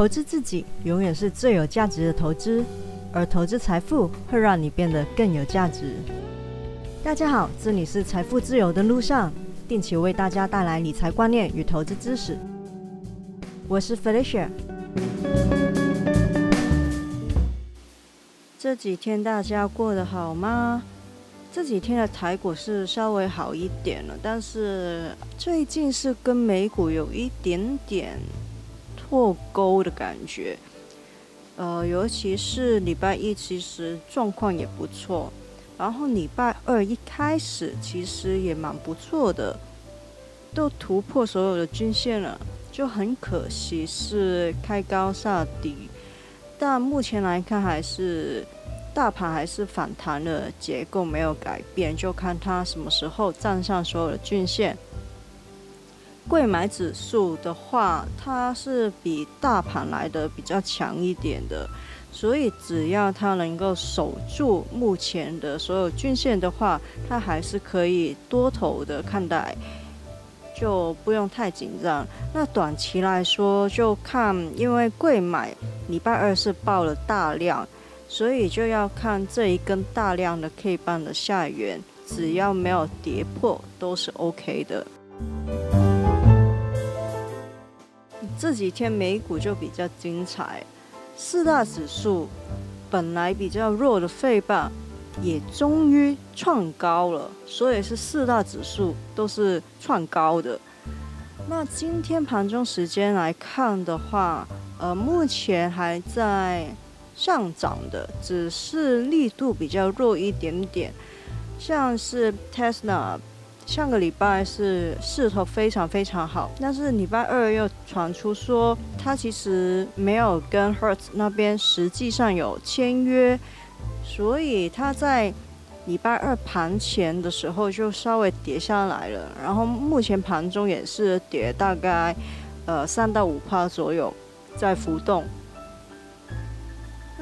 投资自己永远是最有价值的投资，而投资财富会让你变得更有价值。大家好，这里是财富自由的路上，定期为大家带来理财观念与投资知识。我是 Felicia。这几天大家过得好吗？这几天的台股是稍微好一点了，但是最近是跟美股有一点点脱钩的感觉。呃，尤其是礼拜一，其实状况也不错。然后礼拜二一开始，其实也蛮不错的，都突破所有的均线了。就很可惜是开高下低，但目前来看还是。大盘还是反弹的结构没有改变，就看它什么时候站上所有的均线。贵买指数的话，它是比大盘来的比较强一点的，所以只要它能够守住目前的所有均线的话，它还是可以多头的看待，就不用太紧张。那短期来说，就看因为贵买礼拜二是报了大量。所以就要看这一根大量的 K 棒的下缘，只要没有跌破，都是 OK 的。这几天美股就比较精彩，四大指数本来比较弱的费棒，也终于创高了，所以是四大指数都是创高的。那今天盘中时间来看的话，呃，目前还在。上涨的只是力度比较弱一点点，像是 Tesla，上个礼拜是势头非常非常好，但是礼拜二又传出说他其实没有跟 Hertz 那边实际上有签约，所以他在礼拜二盘前的时候就稍微跌下来了，然后目前盘中也是跌大概呃三到五帕左右在浮动。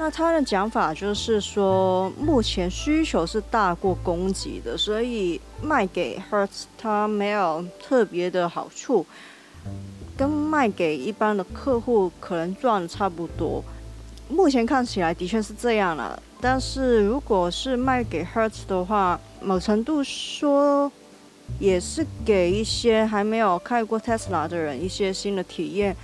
那他的讲法就是说，目前需求是大过供给的，所以卖给 Hertz 它没有特别的好处，跟卖给一般的客户可能赚的差不多。目前看起来的确是这样了，但是如果是卖给 Hertz 的话，某程度说也是给一些还没有开过 Tesla 的人一些新的体验。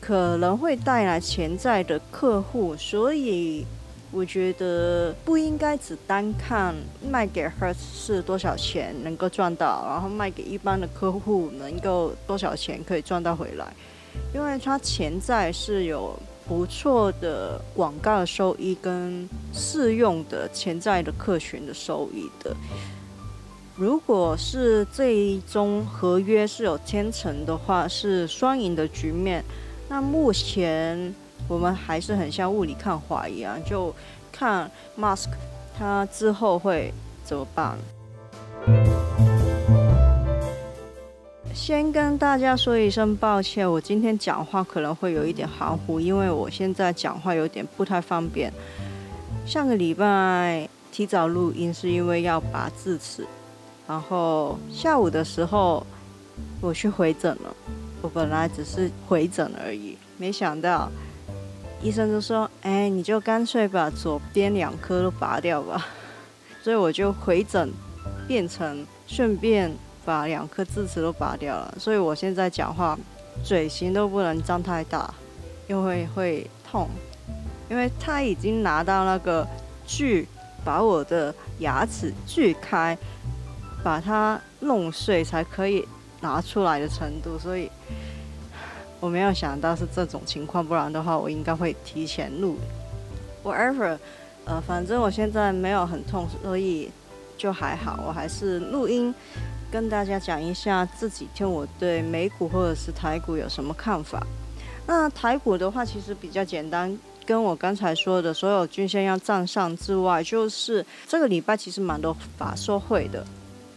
可能会带来潜在的客户，所以我觉得不应该只单看卖给 Hertz 是多少钱能够赚到，然后卖给一般的客户能够多少钱可以赚到回来，因为它潜在是有不错的广告收益跟试用的潜在的客群的收益的。如果是这一宗合约是有天成的话，是双赢的局面。那目前我们还是很像雾里看花一样，就看 Mask 他之后会怎么办。先跟大家说一声抱歉，我今天讲话可能会有一点含糊，因为我现在讲话有点不太方便。上个礼拜提早录音是因为要拔智齿，然后下午的时候我去回诊了。我本来只是回诊而已，没想到医生就说：“哎，你就干脆把左边两颗都拔掉吧。”所以我就回诊，变成顺便把两颗智齿都拔掉了。所以我现在讲话嘴型都不能张太大，因为会痛。因为他已经拿到那个锯，把我的牙齿锯开，把它弄碎才可以。拿出来的程度，所以我没有想到是这种情况，不然的话我应该会提前录。Whatever，呃，反正我现在没有很痛，所以就还好。我还是录音跟大家讲一下这几天我对美股或者是台股有什么看法。那台股的话其实比较简单，跟我刚才说的所有均线要站上之外，就是这个礼拜其实蛮多法说会的。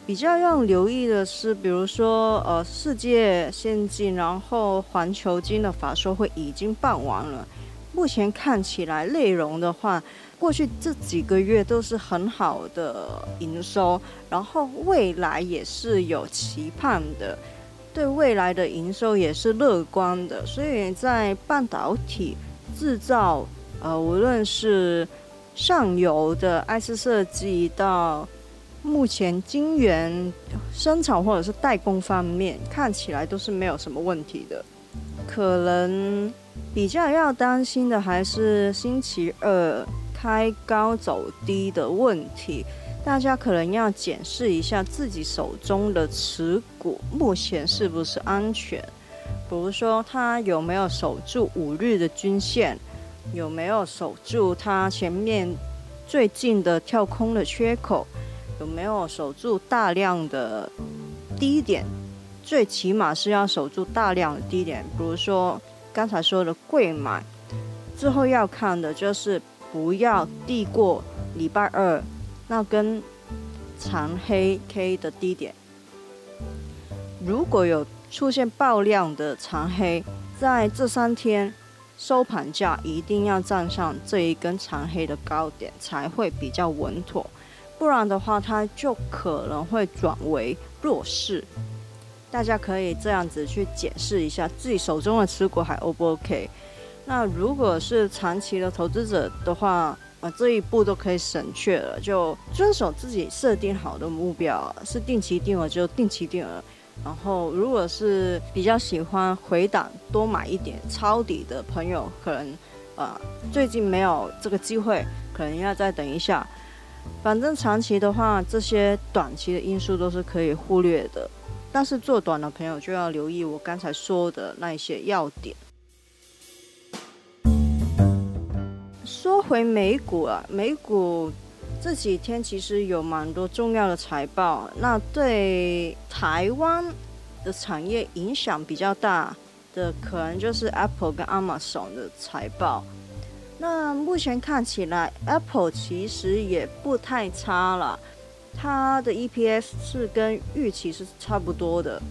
比较要留意的是，比如说，呃，世界先进，然后环球金的法说会已经办完了。目前看起来内容的话，过去这几个月都是很好的营收，然后未来也是有期盼的。对未来的营收也是乐观的。所以在半导体制造，呃，无论是上游的 IC 设计到目前晶圆生产或者是代工方面，看起来都是没有什么问题的。可能比较要担心的还是星期二开高走低的问题，大家可能要检视一下自己手中的持股目前是不是安全，比如说它有没有守住五日的均线，有没有守住它前面最近的跳空的缺口。有没有守住大量的低点？最起码是要守住大量的低点，比如说刚才说的贵买。之后要看的就是不要低过礼拜二那根长黑 K 的低点。如果有出现爆量的长黑，在这三天收盘价一定要站上这一根长黑的高点，才会比较稳妥。不然的话，它就可能会转为弱势。大家可以这样子去检视一下自己手中的持股还 O 不 OK？那如果是长期的投资者的话，啊，这一步都可以省却了，就遵守自己设定好的目标，是定期定额就定期定额。然后，如果是比较喜欢回档多买一点抄底的朋友，可能啊最近没有这个机会，可能要再等一下。反正长期的话，这些短期的因素都是可以忽略的。但是做短的朋友就要留意我刚才说的那一些要点。说回美股啊，美股这几天其实有蛮多重要的财报，那对台湾的产业影响比较大的，可能就是 Apple 跟 Amazon 的财报。那目前看起来，Apple 其实也不太差了，它的 EPS 是跟预期是差不多的，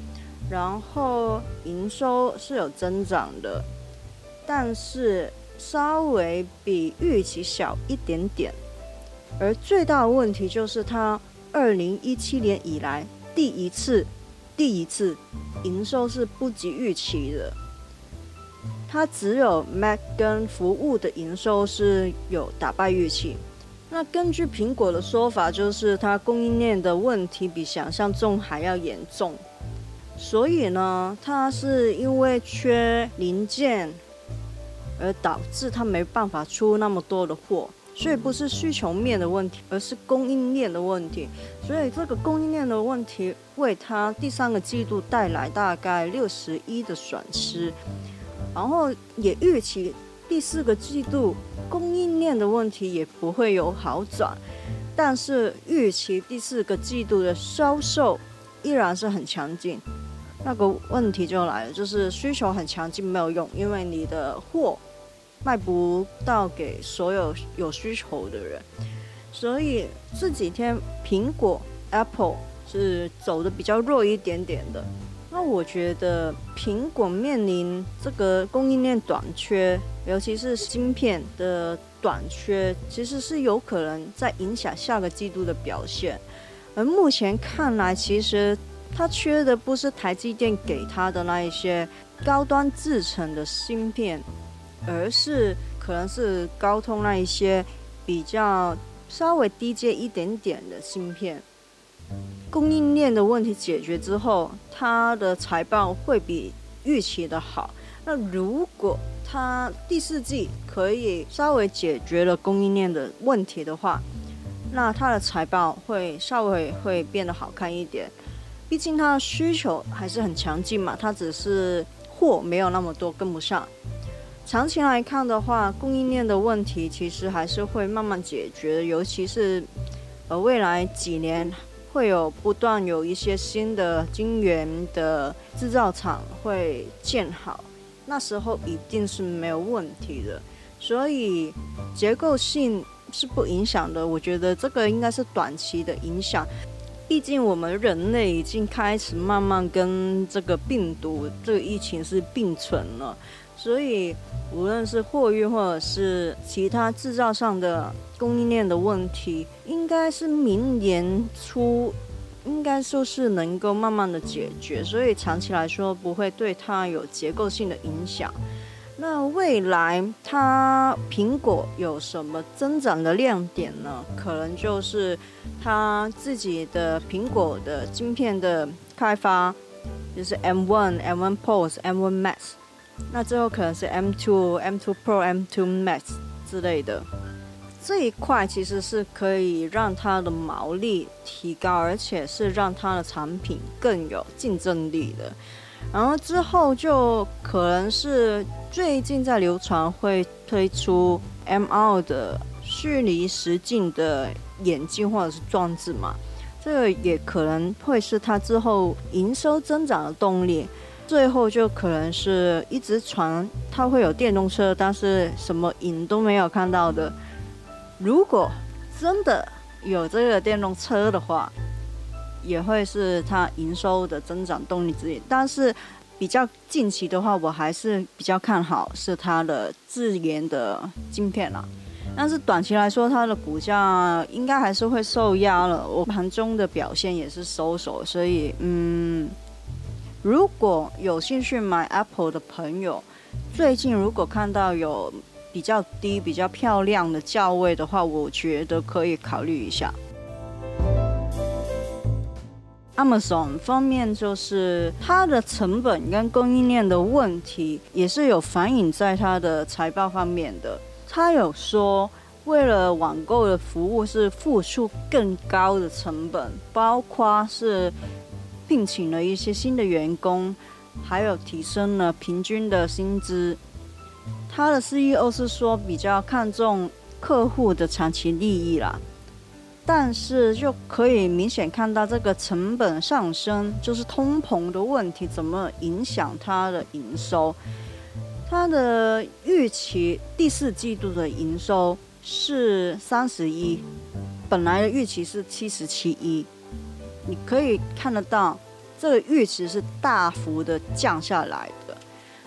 然后营收是有增长的，但是稍微比预期小一点点。而最大的问题就是它二零一七年以来第一次，第一次营收是不及预期的。它只有 Mac 跟服务的营收是有打败预期。那根据苹果的说法，就是它供应链的问题比想象中还要严重。所以呢，它是因为缺零件而导致它没办法出那么多的货。所以不是需求面的问题，而是供应链的问题。所以这个供应链的问题为它第三个季度带来大概六十一的损失。然后也预期第四个季度供应链的问题也不会有好转，但是预期第四个季度的销售依然是很强劲。那个问题就来了，就是需求很强劲没有用，因为你的货卖不到给所有有需求的人。所以这几天苹果 Apple 是走的比较弱一点点的。我觉得苹果面临这个供应链短缺，尤其是芯片的短缺，其实是有可能在影响下个季度的表现。而目前看来，其实它缺的不是台积电给它的那一些高端制成的芯片，而是可能是高通那一些比较稍微低阶一点点的芯片。供应链的问题解决之后，它的财报会比预期的好。那如果它第四季可以稍微解决了供应链的问题的话，那它的财报会稍微会变得好看一点。毕竟它的需求还是很强劲嘛，它只是货没有那么多跟不上。长期来看的话，供应链的问题其实还是会慢慢解决，尤其是呃未来几年。会有不断有一些新的晶圆的制造厂会建好，那时候一定是没有问题的。所以结构性是不影响的。我觉得这个应该是短期的影响，毕竟我们人类已经开始慢慢跟这个病毒、这个疫情是并存了。所以无论是货运或者是其他制造上的供应链的问题，应该是明年初应该说是能够慢慢的解决，所以长期来说不会对它有结构性的影响。那未来它苹果有什么增长的亮点呢？可能就是它自己的苹果的晶片的开发，就是 M1、M1 Pros、M1 Max，那最后可能是 M2、M2 Pro、M2 Max 之类的。这一块其实是可以让它的毛利提高，而且是让它的产品更有竞争力的。然后之后就可能是最近在流传会推出 M2 的虚拟实境的眼镜或者是装置嘛，这个也可能会是它之后营收增长的动力。最后就可能是一直传它会有电动车，但是什么影都没有看到的。如果真的有这个电动车的话，也会是它营收的增长动力之一。但是比较近期的话，我还是比较看好是它的自研的晶片啦。但是短期来说，它的股价应该还是会受压了。我盘中的表现也是收手，所以嗯，如果有兴趣买 Apple 的朋友，最近如果看到有。比较低、比较漂亮的价位的话，我觉得可以考虑一下。Amazon 方面就是它的成本跟供应链的问题，也是有反映在它的财报方面的。它有说，为了网购的服务是付出更高的成本，包括是聘请了一些新的员工，还有提升了平均的薪资。他的 CEO 是说比较看重客户的长期利益啦，但是就可以明显看到这个成本上升，就是通膨的问题怎么影响它的营收。它的预期第四季度的营收是三十一，本来的预期是七十七亿，你可以看得到这个预期是大幅的降下来的。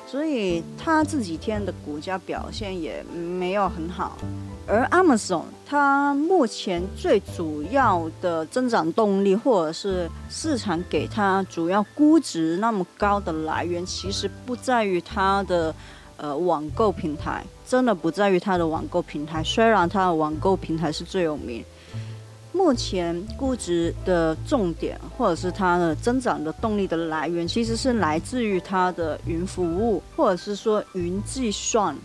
所以它这几天的股价表现也没有很好，而 Amazon 它目前最主要的增长动力，或者是市场给它主要估值那么高的来源，其实不在于它的呃网购平台，真的不在于它的网购平台。虽然它的网购平台是最有名。目前估值的重点，或者是它的增长的动力的来源，其实是来自于它的云服务，或者是说云计算。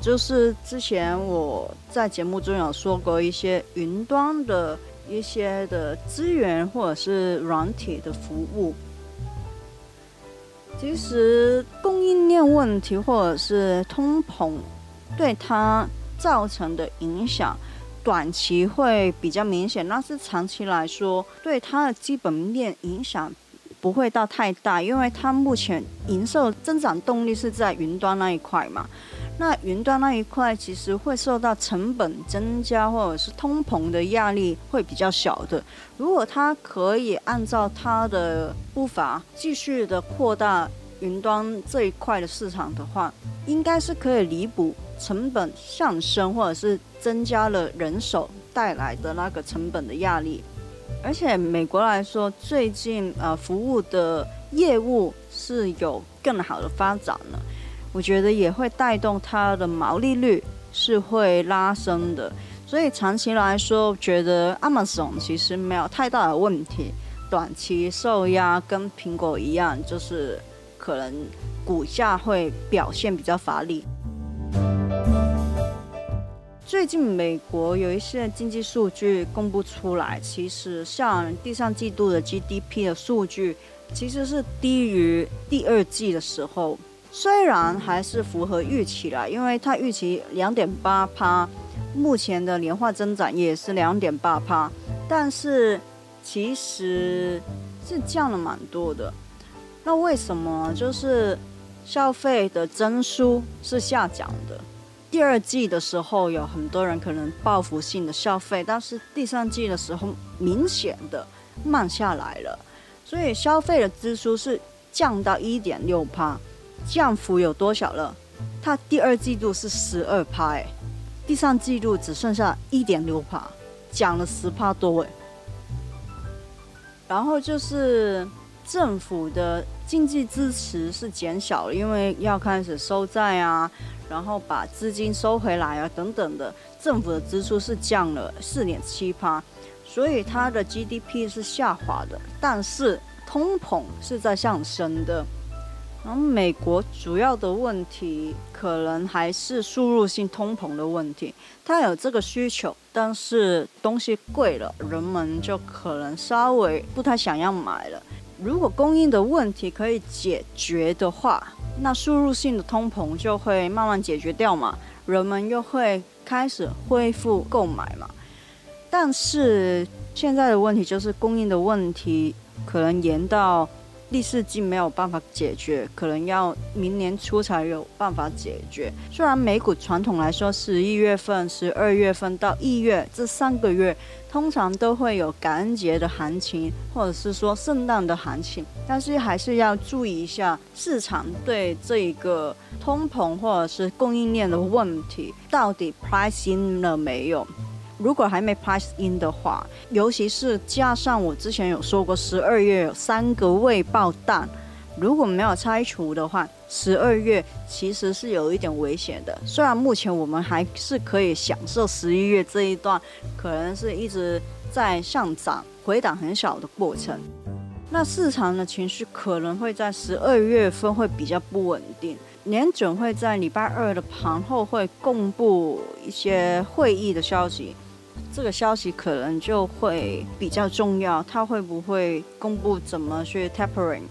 就是之前我在节目中有说过一些云端的一些的资源，或者是软体的服务。其实供应链问题或者是通膨对它造成的影响。短期会比较明显，但是长期来说，对它的基本面影响不会到太大，因为它目前营收增长动力是在云端那一块嘛。那云端那一块其实会受到成本增加或者是通膨的压力会比较小的。如果它可以按照它的步伐继续的扩大云端这一块的市场的话，应该是可以弥补。成本上升，或者是增加了人手带来的那个成本的压力，而且美国来说，最近呃服务的业务是有更好的发展了，我觉得也会带动它的毛利率是会拉升的，所以长期来说，觉得 Amazon 其实没有太大的问题，短期受压跟苹果一样，就是可能股价会表现比较乏力。最近美国有一些经济数据公布出来，其实像第三季度的 GDP 的数据，其实是低于第二季的时候。虽然还是符合预期了，因为它预期两点八趴，目前的年化增长也是两点八趴，但是其实是降了蛮多的。那为什么？就是消费的增速是下降的。第二季的时候，有很多人可能报复性的消费，但是第三季的时候明显的慢下来了，所以消费的支出是降到一点六趴，降幅有多少了？它第二季度是十二趴，哎，第三季度只剩下一点六趴，降了十趴多，哎。然后就是政府的经济支持是减少了，因为要开始收债啊，然后把资金收回来啊等等的，政府的支出是降了四点七趴，所以它的 GDP 是下滑的，但是通膨是在上升的。然后美国主要的问题可能还是输入性通膨的问题，它有这个需求，但是东西贵了，人们就可能稍微不太想要买了。如果供应的问题可以解决的话，那输入性的通膨就会慢慢解决掉嘛，人们又会开始恢复购买嘛。但是现在的问题就是供应的问题，可能延到。第四季没有办法解决，可能要明年初才有办法解决。虽然美股传统来说，十一月份、十二月份到一月这三个月，通常都会有感恩节的行情，或者是说圣诞的行情，但是还是要注意一下市场对这一个通膨或者是供应链的问题，到底 pricing 了没有。如果还没 price in 的话，尤其是加上我之前有说过，十二月有三个未爆弹，如果没有拆除的话，十二月其实是有一点危险的。虽然目前我们还是可以享受十一月这一段，可能是一直在上涨、回档很小的过程，那市场的情绪可能会在十二月份会比较不稳定。年准会在礼拜二的盘后会公布一些会议的消息。这个消息可能就会比较重要，它会不会公布怎么去 tapering，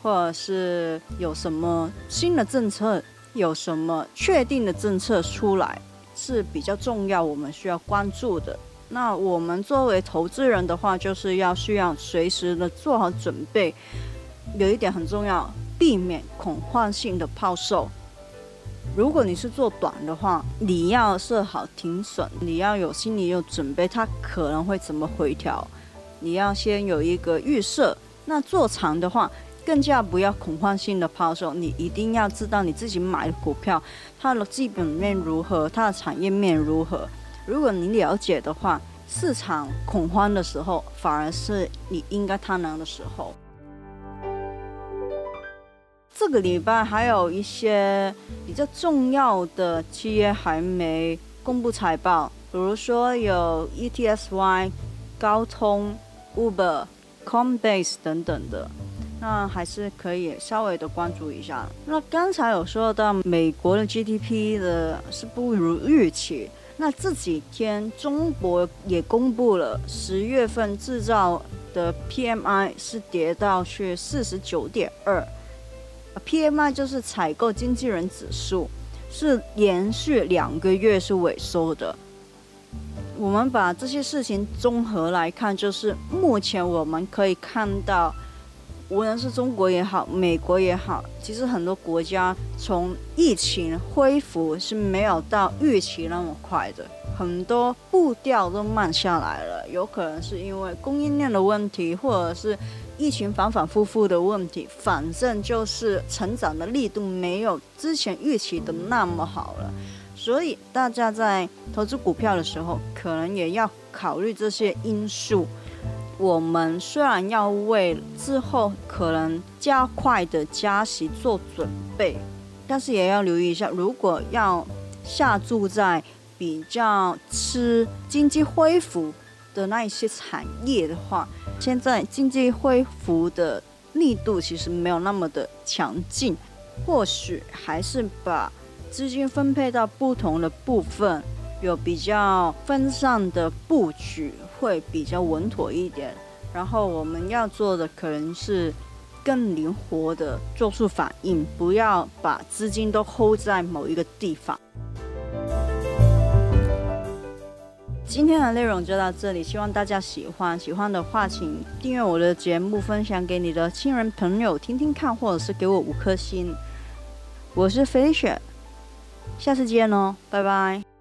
或者是有什么新的政策，有什么确定的政策出来是比较重要，我们需要关注的。那我们作为投资人的话，就是要需要随时的做好准备。有一点很重要，避免恐慌性的抛售。如果你是做短的话，你要设好停损，你要有心理有准备，它可能会怎么回调，你要先有一个预设。那做长的话，更加不要恐慌性的抛售，你一定要知道你自己买的股票它的基本面如何，它的产业面如何。如果你了解的话，市场恐慌的时候，反而是你应该贪婪的时候。这个礼拜还有一些比较重要的企业还没公布财报，比如说有 ETSY、高通、Uber、Combase 等等的，那还是可以稍微的关注一下。那刚才有说到美国的 GDP 的是不如预期，那这几天中国也公布了十月份制造的 PMI 是跌到去四十九点二。PMI 就是采购经纪人指数，是连续两个月是萎缩的。我们把这些事情综合来看，就是目前我们可以看到，无论是中国也好，美国也好，其实很多国家从疫情恢复是没有到预期那么快的，很多步调都慢下来了。有可能是因为供应链的问题，或者是。疫情反反复复的问题，反正就是成长的力度没有之前预期的那么好了，所以大家在投资股票的时候，可能也要考虑这些因素。我们虽然要为之后可能加快的加息做准备，但是也要留意一下，如果要下注在比较吃经济恢复。的那一些产业的话，现在经济恢复的力度其实没有那么的强劲，或许还是把资金分配到不同的部分，有比较分散的布局会比较稳妥一点。然后我们要做的可能是更灵活的做出反应，不要把资金都 hold 在某一个地方。今天的内容就到这里，希望大家喜欢。喜欢的话，请订阅我的节目，分享给你的亲人朋友听听看，或者是给我五颗星。我是飞雪，下次见哦，拜拜。